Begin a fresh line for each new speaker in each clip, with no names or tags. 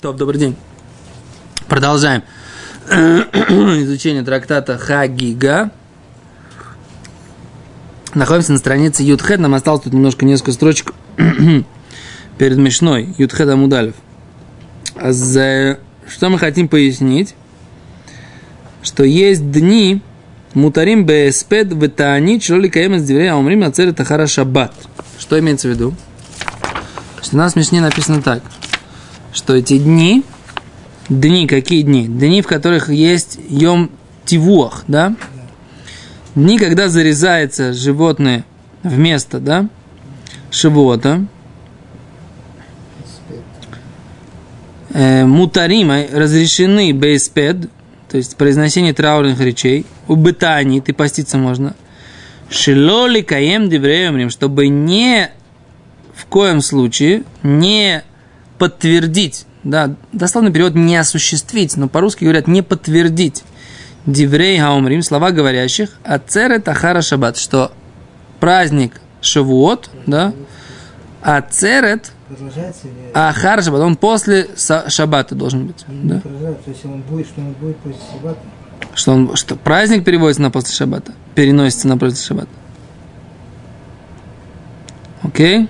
Топ, добрый день. Продолжаем изучение трактата Хагига. Находимся на странице Ютхед. Нам осталось тут немножко несколько строчек перед Мишной. Ютхед Амудалев. За... Что мы хотим пояснить? Что есть дни, Мутарим беспед ветани чроли каемес дверей аумрим ацерет тахара шаббат. Что имеется в виду? Что у нас в Мишне написано так, что эти дни, дни, какие дни? Дни, в которых есть йом тивуах, да? Дни, когда зарезается животное вместо, да, шивота, э, мутарима разрешены бейспед, то есть произношение траурных речей, у бытаний, ты поститься можно, шилоли каем дивреемрим, чтобы не в коем случае не подтвердить, да, дословно перевод не осуществить, но по-русски говорят не подтвердить диврей хаумрим, слова говорящих, а церет ахара шаббат, что праздник Шавуот, да, а церет ахара шаббат, он после шаббата должен быть.
да? После шаббата?
Что, он, что праздник переводится на после шаббата, переносится на после шаббата. Окей? Okay?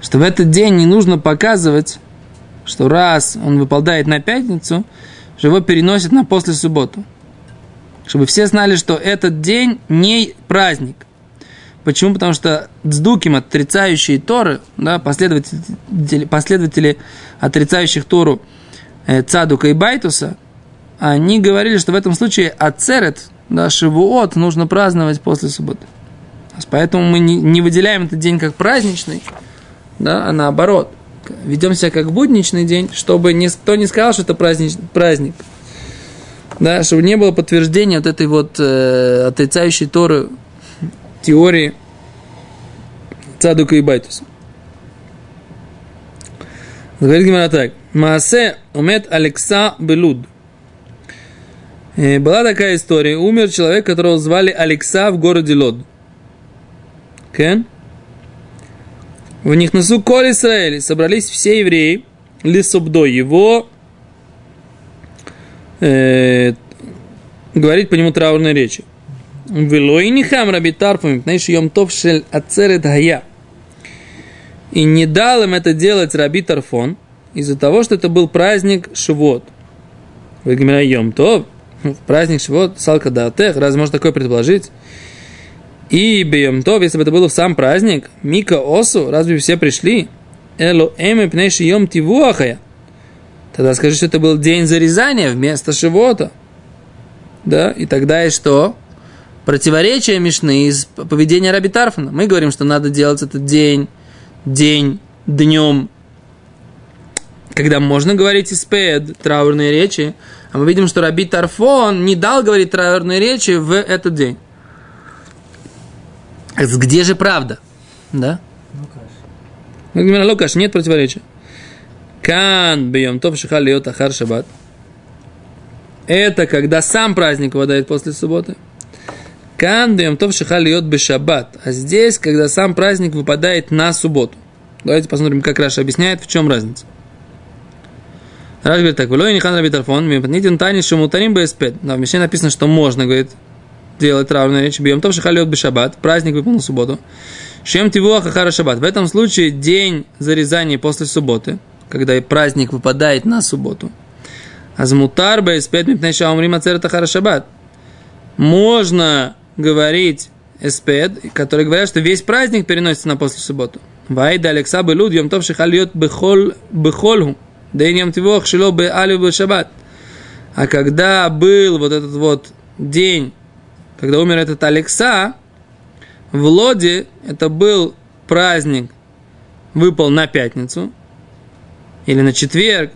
Что в этот день не нужно показывать, что раз он выпадает на пятницу, что его переносят на после субботу. Чтобы все знали, что этот день не праздник. Почему? Потому что дздуким, отрицающие Торы, да, последователи, последователи отрицающих Тору э, Цадука и Байтуса, они говорили, что в этом случае Ацерет, да, Шивуот нужно праздновать после субботы. Поэтому мы не, не выделяем этот день как праздничный, да, а наоборот. Ведем себя как будничный день, чтобы никто не сказал, что это праздник, праздник. Да, чтобы не было подтверждения вот этой вот э, отрицающей Торы теории Цадука и Байтуса. Говорит Гимара так. Маасе умет Алекса Белуд. Э, была такая история. Умер человек, которого звали Алекса в городе Лод. Кен? Okay? В них носу коль Израиль, собрались все евреи, лисубдо его, э, говорить по нему траурной речи. Велоинихам раби тарфами, знаешь, йом тов шель ацерет гая. И не дал им это делать раби Тарфон, из-за того, что это был праздник Шивот. Вы йом тов, праздник Шивот, салка даатех, разве можно такое предположить? И Бейомтов, если бы это было в сам праздник, Мика Осу, разве все пришли? Эло эми пнейши йом тивуахая. Тогда скажи, что это был день зарезания вместо Шивота. Да, и тогда и что? Противоречие Мишны из поведения Раби Тарфана. Мы говорим, что надо делать этот день, день, днем, когда можно говорить испед, траурные речи, а мы видим, что Раби Тарфон не дал говорить траурные речи в этот день. Где же правда? Да? Лукаш. Лукаш, нет противоречия. Кан бьем топ шихалиот ахар шаббат. Это когда сам праздник выпадает после субботы. Кан бьем топ шихалиот бешаббат. А здесь, когда сам праздник выпадает на субботу. Давайте посмотрим, как Раша объясняет, в чем разница. Раш говорит так, «Влой нихан раби тарфон, мипнитин тани шумутарим беспед». Да, в Мишне написано, что можно, говорит, делать травную речь. Бьем то, что халет шаббат, праздник выполнил субботу. Чем тивуах ахара шаббат. В этом случае день зарезания после субботы, когда праздник выпадает на субботу. Азмутар бэспед мипней шаумрим ацерет ахара шаббат. Можно говорить эспед, которые говорят, что весь праздник переносится на после субботу. Вайда Алекса Белуд, Йом Тов Шихальот Бехол Бехольху, День Йом Тивох Шило Бе Алю Шаббат. А когда был вот этот вот день когда умер этот Алекса, в Лоде это был праздник, выпал на пятницу или на четверг,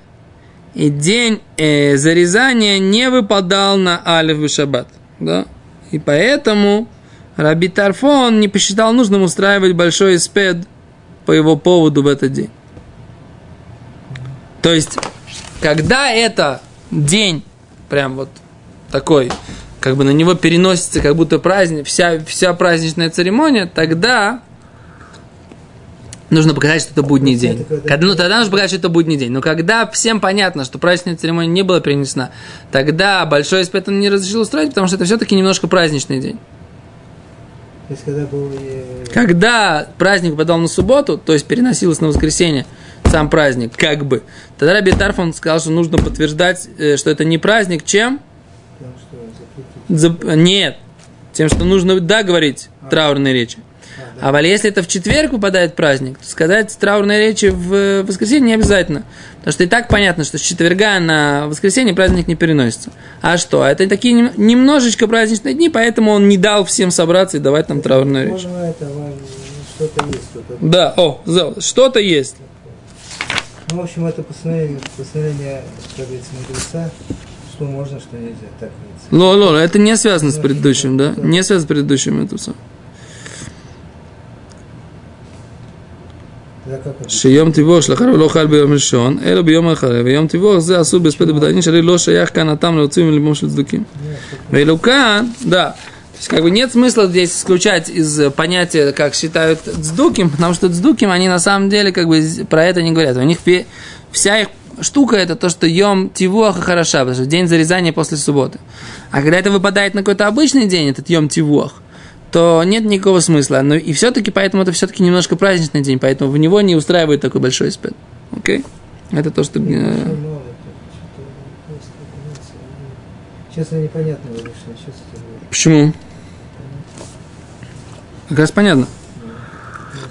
и день э, зарезания не выпадал на Алиф и Шаббат. Да? И поэтому Раби Тарфон не посчитал нужным устраивать большой спед по его поводу в этот день. То есть, когда это день, прям вот такой как бы на него переносится как будто праздник, вся, вся праздничная церемония, тогда нужно показать, что это будний день. Когда, ну, тогда нужно показать, что это будний день. Но когда всем понятно, что праздничная церемония не была перенесена, тогда большой он не разрешил устроить, потому что это все-таки немножко праздничный день.
То есть, когда был... э,
Когда праздник попадал на субботу, то есть переносилось на воскресенье, сам праздник, как бы, тогда Раби Тарфон сказал, что нужно подтверждать, э, что это не праздник, чем?
Потому что запретить.
Зап- Нет. Тем, что нужно, да, говорить траурные речи.
А.
А вот если это в четверг выпадает праздник, то сказать траурные речи в э, воскресенье не обязательно. Потому что и так понятно, что с четверга на воскресенье праздник не переносится. А что? Это такие нем- немножечко праздничные дни, поэтому он не дал всем собраться и давать нам траурную речь.
Это, что-то есть. Что-то.
Да, о, что-то есть.
Ну, в общем, это постановление, постановление, как говорится, мудреца, что можно, что нельзя. Так говорится.
Ло, ло, это не связано с предыдущим, да? Не связано с предыдущим это все.
Тогда как это?
שיום טיבוך שלאחר ולא חל ביום ראשון, אלא ביום האחרי, ויום טיבוך זה אסור בהספד ובתענית, שהרי לא שייך כאן הטעם להוציא מלבום של צדוקים. ואילו כאן, да, то есть, как бы нет смысла здесь исключать из э, понятия, как считают цдуким, потому что цдуким, они на самом деле как бы з- про это не говорят. У них ве- вся их штука это то, что ем тивуаха хороша, потому что день зарезания после субботы. А когда это выпадает на какой-то обычный день, этот ем тивуах, то нет никакого смысла. Но и все-таки, поэтому это все-таки немножко праздничный день, поэтому в него не устраивает такой большой спед. Окей? Это то, что... э,
ну, Честно, непонятно. Сейчас будет.
Почему? Как раз понятно.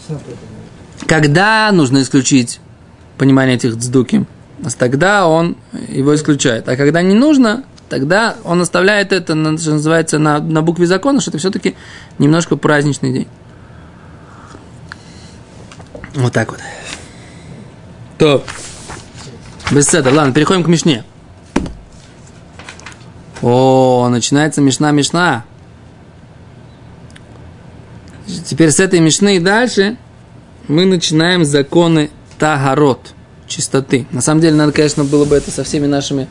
Ну, поэтому.
Когда нужно исключить понимание этих цдуки, тогда он его исключает. А когда не нужно, тогда он оставляет это, на- что называется, на, на букве закона, что это все-таки немножко праздничный день. Вот так вот. То. Без седа. Ладно, переходим к Мишне. О, начинается Мишна-Мишна. Теперь с этой Мишны и дальше мы начинаем законы Тагарот, чистоты. На самом деле, надо, конечно, было бы это со всеми нашими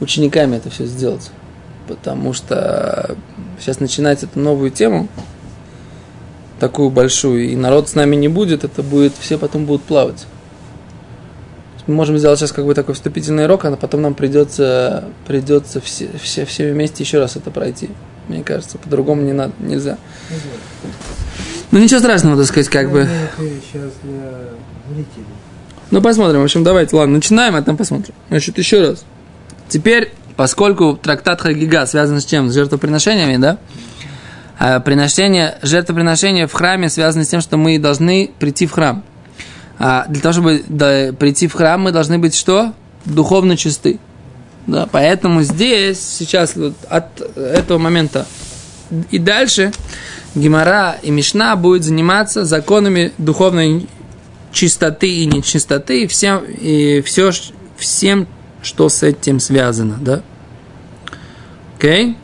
учениками это все сделать. Потому что сейчас начинать эту новую тему, такую большую, и народ с нами не будет, это будет, все потом будут плавать. Мы можем сделать сейчас как бы такой вступительный урок, а потом нам придется, придется все, все, все вместе еще раз это пройти. Мне кажется, по-другому не надо, нельзя.
Ну,
ничего страшного, так сказать, как
Ну,
бы.
сейчас для зрителей.
Ну, посмотрим. В общем, давайте, ладно, начинаем, а там посмотрим. Значит, еще раз. Теперь, поскольку трактат Хагига связан с чем? С жертвоприношениями, да? А приношение, жертвоприношение в храме связано с тем, что мы должны прийти в храм. А для того, чтобы да, прийти в храм, мы должны быть что? Духовно чисты. Да, поэтому здесь, сейчас, вот от этого момента и дальше, Гимара и Мишна будет заниматься законами духовной чистоты и нечистоты, и всем, и все, всем, что с этим связано, да? Окей?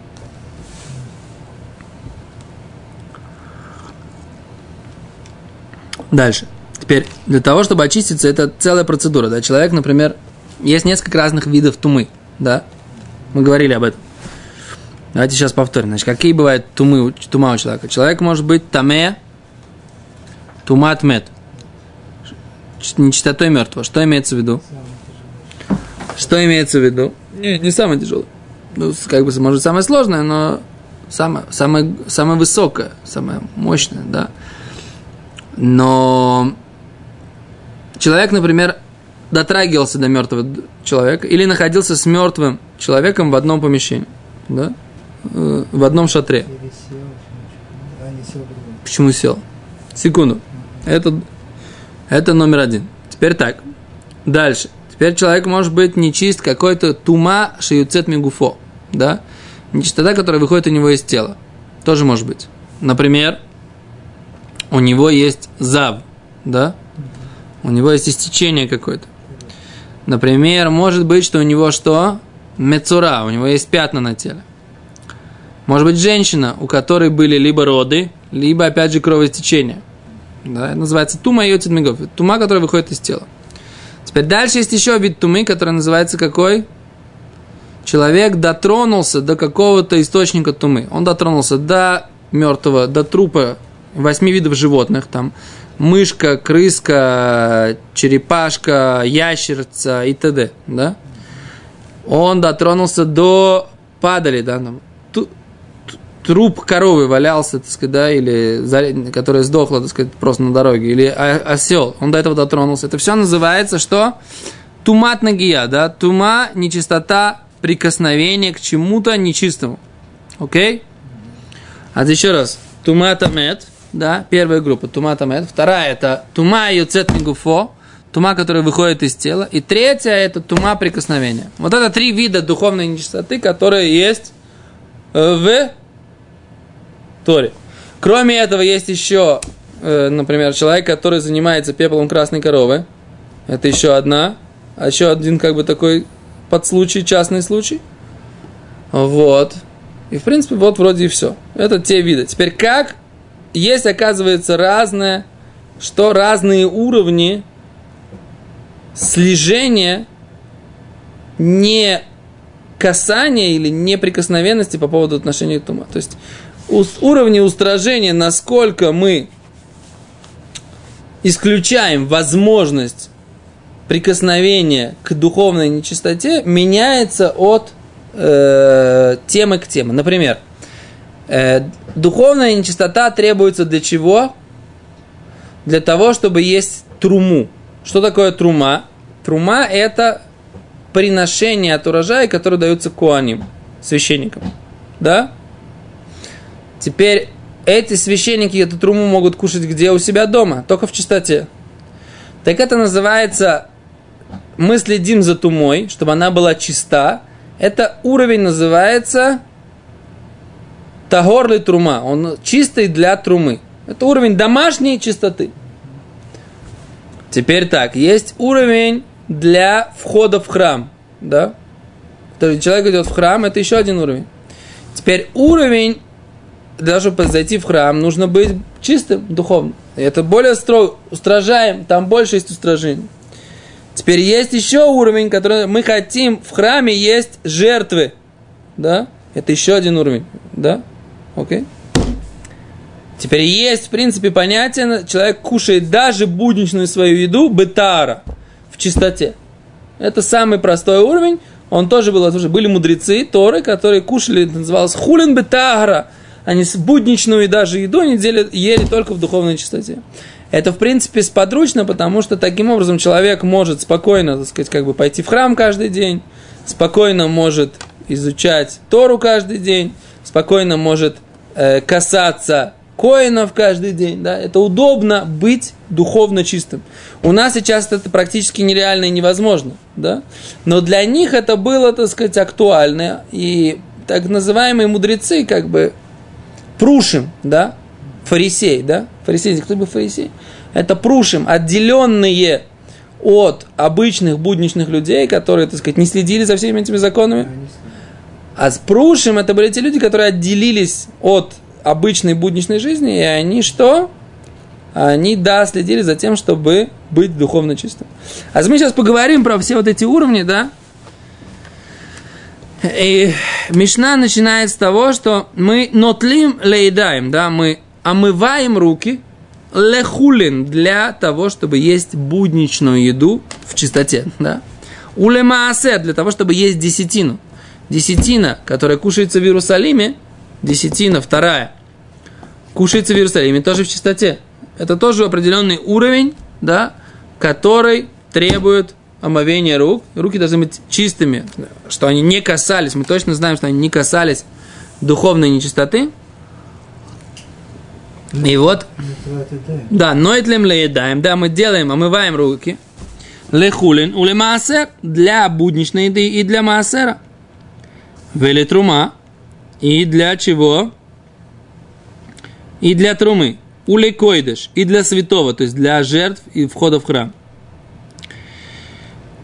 Дальше. Теперь, для того, чтобы очиститься, это целая процедура, да? Человек, например, есть несколько разных видов тумы, да? Мы говорили об этом. Давайте сейчас повторим. Значит, какие бывают тумы, тума у человека? Человек может быть таме, тумат мет. Нечистотой мертвого. Что имеется в виду? Что имеется в виду? Не, не самое тяжелое. Ну, как бы, может, самое сложное, но самое, самое, самое высокое, самое мощное, да. Но человек, например, дотрагивался до мертвого человека или находился с мертвым человеком в одном помещении, да, Э, в одном шатре.
А сел.
Почему сел? Секунду. Это, это номер один. Теперь так. Дальше. Теперь человек может быть нечист какой-то тума шиюцет мигуфо. Да? Нечистота, которая выходит у него из тела. Тоже может быть. Например, у него есть зав. Да? У него есть истечение какое-то. Например, может быть, что у него что? Мецура. У него есть пятна на теле. Может быть, женщина, у которой были либо роды, либо, опять же, кровоистечение. Да, называется тума и мигов. Тума, которая выходит из тела. Теперь дальше есть еще вид тумы, который называется какой? человек дотронулся до какого-то источника тумы. Он дотронулся до мертвого, до трупа восьми видов животных, там, мышка, крыска, черепашка, ящерица и т.д., да? Он дотронулся до падали, да, труп коровы валялся, так сказать, да, или которая сдохла, так сказать, просто на дороге, или осел, он до этого дотронулся. Это все называется что? Тумат нагия, да, тума, нечистота, прикосновение к чему-то нечистому. Окей? А еще раз. Тумата мед, да, первая группа, тумата мед. Вторая это тума юцет гуфо, тума, которая выходит из тела. И третья это тума прикосновения. Вот это три вида духовной нечистоты, которые есть э, в Торе. Кроме этого, есть еще, э, например, человек, который занимается пеплом красной коровы. Это еще одна. А еще один, как бы, такой подслучай, частный случай. Вот. И, в принципе, вот вроде и все. Это те виды. Теперь как? Есть, оказывается, разное, что разные уровни слежения не касания или неприкосновенности по поводу отношения к тума. То есть уровни устражения, насколько мы исключаем возможность прикосновения к духовной нечистоте, меняется от э, темы к теме. Например, э, духовная нечистота требуется для чего? Для того, чтобы есть труму. Что такое трума? Трума – это приношение от урожая, которое дается куаним, священникам. Да? Теперь эти священники эту труму могут кушать где? У себя дома, только в чистоте. Так это называется, мы следим за тумой, чтобы она была чиста. Это уровень называется тагорли трума. Он чистый для трумы. Это уровень домашней чистоты. Теперь так, есть уровень для входа в храм. Да? То есть человек идет в храм, это еще один уровень. Теперь уровень чтобы зайти в храм, нужно быть чистым духовно. Это более строго, устражаем, там больше есть устражений. Теперь есть еще уровень, который мы хотим, в храме есть жертвы. Да? Это еще один уровень. Да? Окей? Теперь есть, в принципе, понятие, человек кушает даже будничную свою еду, бетара, в чистоте. Это самый простой уровень. Он тоже был, были мудрецы, Торы, которые кушали, это называлось хулин бетагра, они с будничную и даже еду они ели только в духовной чистоте. Это, в принципе, сподручно, потому что таким образом человек может спокойно, так сказать, как бы пойти в храм каждый день, спокойно может изучать Тору каждый день, спокойно может э, касаться коинов каждый день. Да? Это удобно быть духовно чистым. У нас сейчас это практически нереально и невозможно. Да? Но для них это было, так сказать, актуально. И так называемые мудрецы, как бы, прушим, да, фарисей, да, фарисей, кто был фарисей? Это прушим, отделенные от обычных будничных людей, которые, так сказать, не следили за всеми этими законами. А с прушим это были те люди, которые отделились от обычной будничной жизни, и они что? Они, да, следили за тем, чтобы быть духовно чистым. А мы сейчас поговорим про все вот эти уровни, да, и Мишна начинает с того, что мы нотлим лейдаем, да, мы омываем руки лехулин для того, чтобы есть будничную еду в чистоте, да. Улемаасе для того, чтобы есть десятину. Десятина, которая кушается в Иерусалиме, десятина вторая, кушается в Иерусалиме тоже в чистоте. Это тоже определенный уровень, да, который требует омовение рук. Руки должны быть чистыми, что они не касались. Мы точно знаем, что они не касались духовной нечистоты. И вот, да, ноитлем леедаем, да, мы делаем, омываем руки. Лехулин уле для будничной еды и для маасера. Вели трума и для чего? И для трумы. Уле и для святого, то есть для жертв и входа в храм.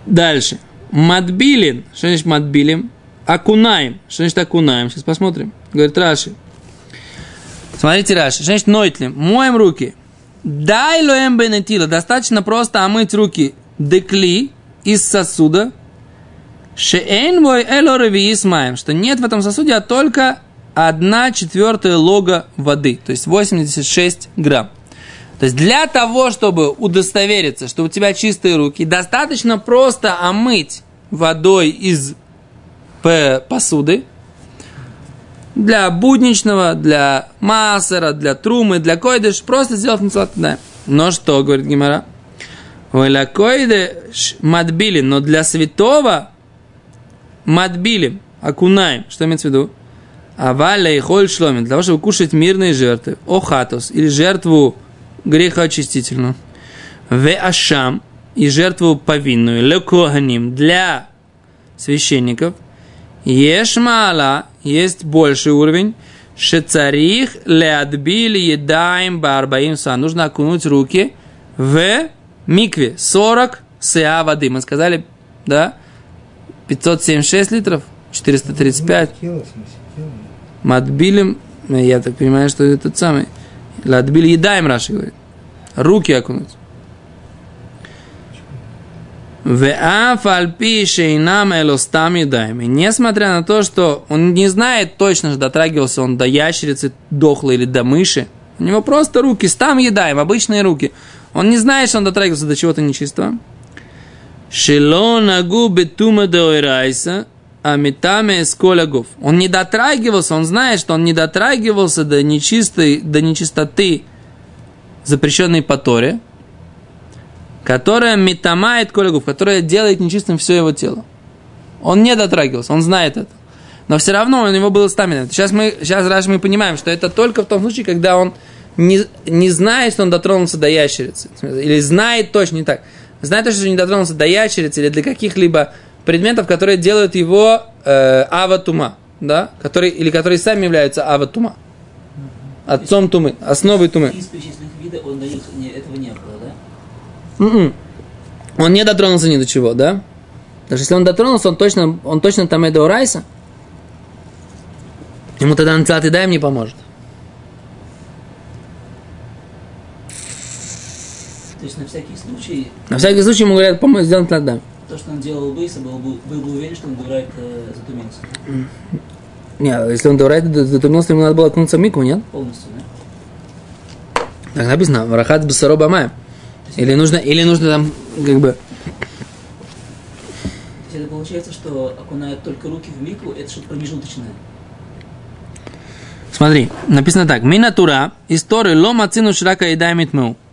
Дальше. Матбилин. Что значит матбилим? Акунаем. Что значит акунаем? Сейчас посмотрим. Говорит Раши. Смотрите, Раши. Что значит нойтлим? Моем руки. Дай лоем бенетила. Достаточно просто омыть руки декли из сосуда. Шеэйн вой элореви исмаем, что нет в этом сосуде, а только одна четвертая лога воды, то есть 86 грамм. То есть для того, чтобы удостовериться, что у тебя чистые руки, достаточно просто омыть водой из посуды, для будничного, для массера, для трумы, для койдыш, просто сделав митцвот да. Но что, говорит Гимара? Для койдыш мадбили, но для святого мадбили, окунаем. Что имеется в виду? Аваля и холь шломин, для того, чтобы кушать мирные жертвы, охатус, или жертву грехоочистительную, в ашам, и жертву повинную, лекоганим, для священников, ешмала, есть больший уровень, шецарих леадбили едаем барбаим са. Нужно окунуть руки в микве 40 сеа воды. Мы сказали, да, 576 литров, 435. Матбилем, я так понимаю, что это тот самый. Ладбили едаем, Раши говорит. Руки окунуть. Несмотря на то, что он не знает точно, дотрагивался он до ящерицы дохлой или до мыши, у него просто руки, стам едаем, обычные руки. Он не знает, что он дотрагивался до чего-то нечистого. Шелона губы тума доирайса, а метаме сколягов. Он не дотрагивался, он знает, что он не дотрагивался до нечистой, до нечистоты, запрещенной по Торе, которая метамает колягув, которая делает нечистым все его тело. Он не дотрагивался, он знает это. Но все равно у него было стамина. Сейчас мы, сейчас раз мы понимаем, что это только в том случае, когда он не, не знает, что он дотронулся до ящерицы. Или знает точно не так. Знает точно, что не дотронулся до ящерицы или до каких-либо предметов, которые делают его э, аватума. Да? Которые, или которые сами являются аватума. Отцом тумы, основой тумы. Из вида он этого не было. Mm-mm. Он не дотронулся ни до чего, да? Даже если он дотронулся, он точно, он точно там Эдо Райса. Ему тогда Нацилат и даем не поможет.
То есть на всякий случай...
На всякий случай ему говорят, помочь сделать
тогда. То, что он делал Бейса, был, был, был бы уверен, что он Дурайт э, затумился.
Нет, если он Дурайт затумился, ему надо было окунуться в Мику, нет?
Полностью, да?
Так написано, Варахат Басароба Майя. Или нужно, или нужно там, как бы...
Это получается, что окунают только руки в мику, это что-то промежуточное.
Смотри, написано так. Минатура, история лома цину шрака и даймит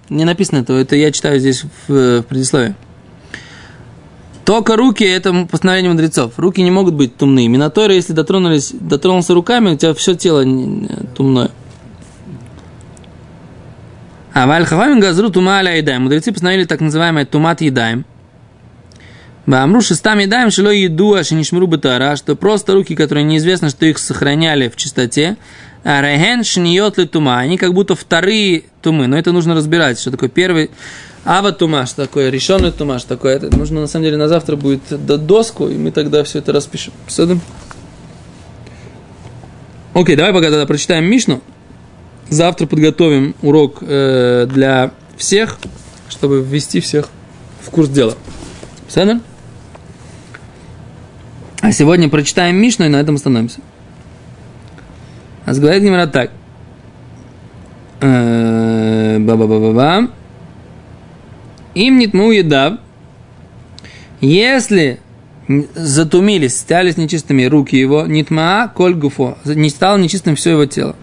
Не написано то, это я читаю здесь в, в предисловии. Только руки – это постановление мудрецов. Руки не могут быть тумные. Минаторы, если дотронулись, дотронулся руками, у тебя все тело тумное. А валь хавамин газру тума аля едаем. Мудрецы постановили так называемый тумат едаем. Бамру шестам едаем шило еду, а шинишмру батара, что просто руки, которые неизвестно, что их сохраняли в чистоте, а реген шниот ли тума, они как будто вторые тумы, но это нужно разбирать, что такое первый, ава тума, что такое, решенный тума, что такое, это нужно на самом деле на завтра будет доску, и мы тогда все это распишем. Садим. Окей, давай пока тогда прочитаем Мишну. Завтра подготовим урок э, для всех, чтобы ввести всех в курс дела. Все, А сегодня прочитаем Мишну и на этом остановимся. А говорит Гимара так. Э, ба-ба-ба-ба-ба. Им нитму едав. Если затумились, стялись нечистыми руки его, нитма коль гуфо, не стало нечистым все его тело.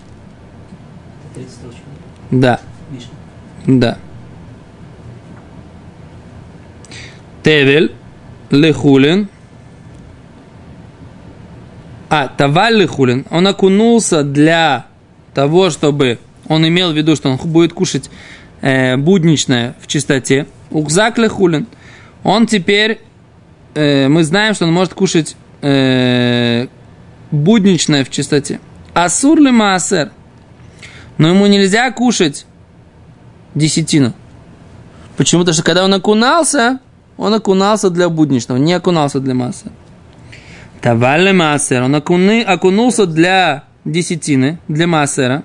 Да. Да. Тевель, лехулин. А, таваль лехулин. Он окунулся для того, чтобы он имел в виду, что он будет кушать э, будничное в чистоте. Укзак лехулин. Он теперь, э, мы знаем, что он может кушать э, будничное в чистоте. Асур ли маасер? но ему нельзя кушать десятину. Почему? Потому что когда он окунался, он окунался для будничного, не окунался для массы. Тавале массер, он окуны, окунулся для десятины, для массера.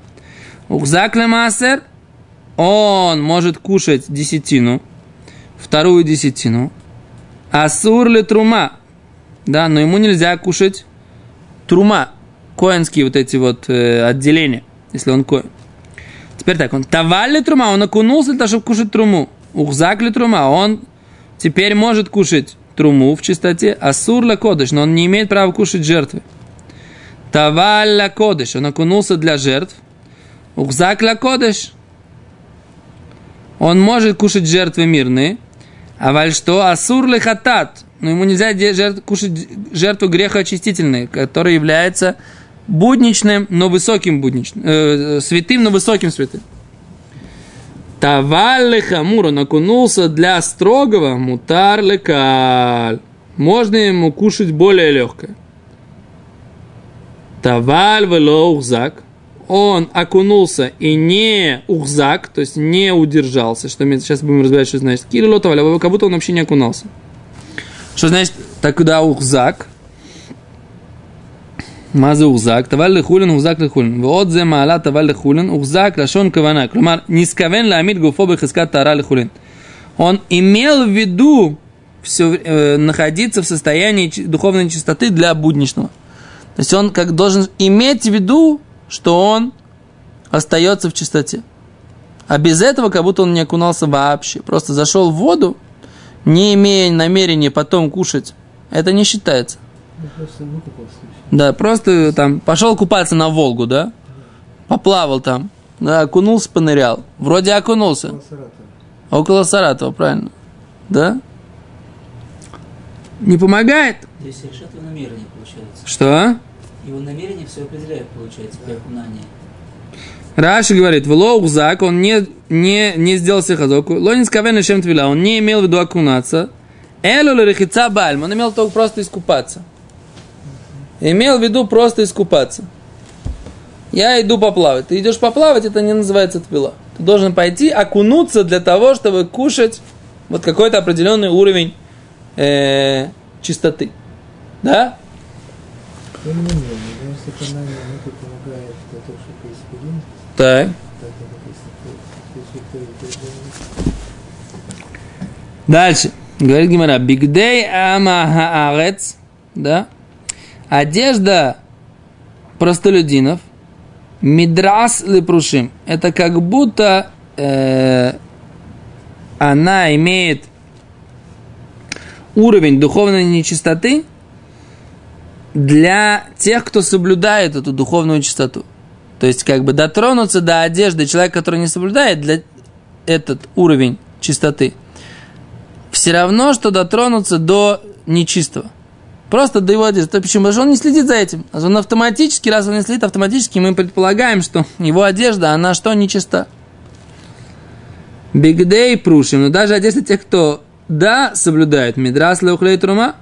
Укзакле массер, он может кушать десятину, вторую десятину. Асур ли трума, да, но ему нельзя кушать трума, коинские вот эти вот э, отделения, если он коин. Теперь так, он тавали трума, он окунулся для того, чтобы кушать труму. Ухзак ли трума, он теперь может кушать труму в чистоте, а сурла кодыш, но он не имеет права кушать жертвы. Тавалля кодыш, он окунулся для жертв. Ухзак ла кодыш, он может кушать жертвы мирные, а валь что? Асур ли хатат, но ему нельзя жертв, кушать жертву греха очистительной, которая является будничным, но высоким будничным, э, святым, но высоким святым. Таваль хамур, он окунулся для строгого, мутар лекаль. Можно ему кушать более легкое. Таваль велоухзак он окунулся и не ухзак, то есть не удержался, что мы сейчас будем разбирать, что значит Кирилл а как будто он вообще не окунался. Что значит тогда ухзак? Маза ухзак, таваль хулин, ухзак ли хулин? Вот зе маала таваль хулин, ухзак лашон кавана. Клумар, нисковен ламид гуфо бихискат тара лихулин. Он имел в виду все, э, находиться в состоянии духовной чистоты для будничного. То есть он как должен иметь в виду что он остается в чистоте. А без этого как будто он не окунался вообще. Просто зашел в воду, не имея намерения потом кушать. Это не считается. Да, просто там пошел купаться на Волгу, да? Поплавал там. Да, окунулся, понырял. Вроде окунулся.
Около Саратова.
Около Саратова, правильно. Да? Не помогает?
Здесь решат его намерение, получается.
Что?
Его намерение все определяет, получается, при окунании.
Раши говорит, в он не, не, не сделал сихазоку, лонис кавен чем твила, он не имел в виду окунаться, элу рехица бальм, он имел только просто искупаться. Имел в виду просто искупаться. Я иду поплавать. Ты идешь поплавать, это не называется твила. Ты должен пойти окунуться для того, чтобы кушать вот какой-то определенный уровень э, чистоты. Да?
Тем не менее, даже нам это помогает для того, чтобы исполнить,
Так. Дальше. Говорит Гимара. Бигдей ама хаарец. Да. Одежда простолюдинов. Мидрас лепрушим. Это как будто э, она имеет уровень духовной нечистоты для тех, кто соблюдает эту духовную чистоту. То есть, как бы дотронуться до одежды человека, который не соблюдает для этот уровень чистоты, все равно, что дотронуться до нечистого. Просто до его одежды. Почему? Потому что он не следит за этим. А Он автоматически, раз он не следит, автоматически мы предполагаем, что его одежда, она что, нечиста. Бигдей прушим. Но даже одежда тех, кто да, соблюдают Мидрас Леухлей Трума,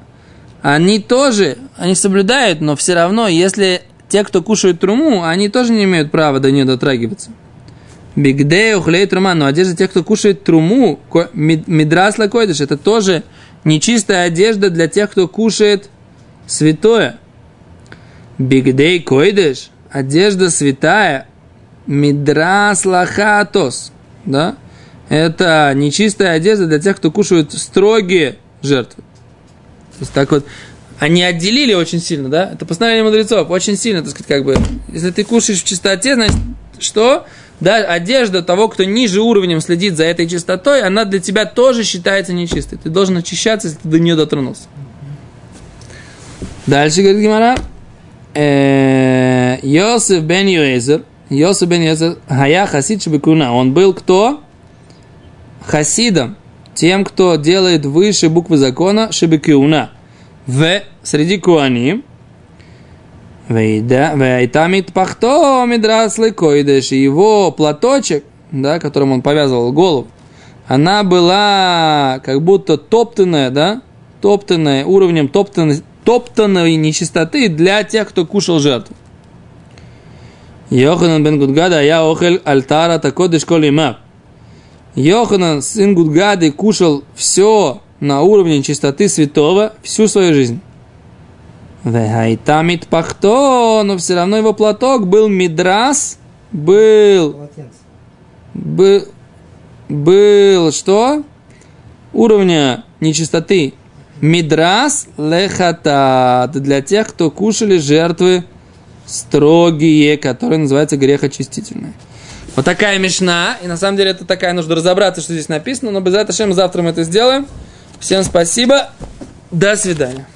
они тоже, они соблюдают, но все равно, если те, кто кушают труму, они тоже не имеют права до нее дотрагиваться. Бигдей ухлей трума, но одежда тех, кто кушает труму, мидрас лакойдыш, это тоже нечистая одежда для тех, кто кушает святое. Бигдей койдыш, одежда святая, мидрас лахатос, да? Это нечистая одежда для тех, кто кушает строгие жертвы. Есть так вот, они отделили очень сильно, да? Это постановление мудрецов, очень сильно, так сказать, как бы, если ты кушаешь в чистоте, значит, что? Да, одежда того, кто ниже уровнем следит за этой чистотой, она для тебя тоже считается нечистой. Ты должен очищаться, если ты до нее дотронулся. Дальше говорит Гимара. Э, Йосиф бен Юэзер. Йосиф бен Юэзер. Хая хасид шебекуна. Он был кто? Хасидом. Тем, кто делает выше буквы закона шебекуна. В среди куаним. Вейтамит пахто мидраслы койдеш. Его платочек, да, которым он повязывал голову, она была как будто топтанная, да, топтанная уровнем топтанной, топтанной нечистоты для тех, кто кушал жертву. Йоханан бен Гудгада, я охель альтара такодыш колима. Йоханан, сын Гудгады, кушал все на уровне чистоты святого всю свою жизнь. Вехайтамит пахто, но все равно его платок был мидрас, был, был, был что? Уровня нечистоты Мидрас лехатат для тех, кто кушали жертвы строгие, которые называются грехочистительные. Вот такая мешна, и на самом деле это такая, нужно разобраться, что здесь написано, но без этого завтра мы это сделаем. Всем спасибо, до свидания.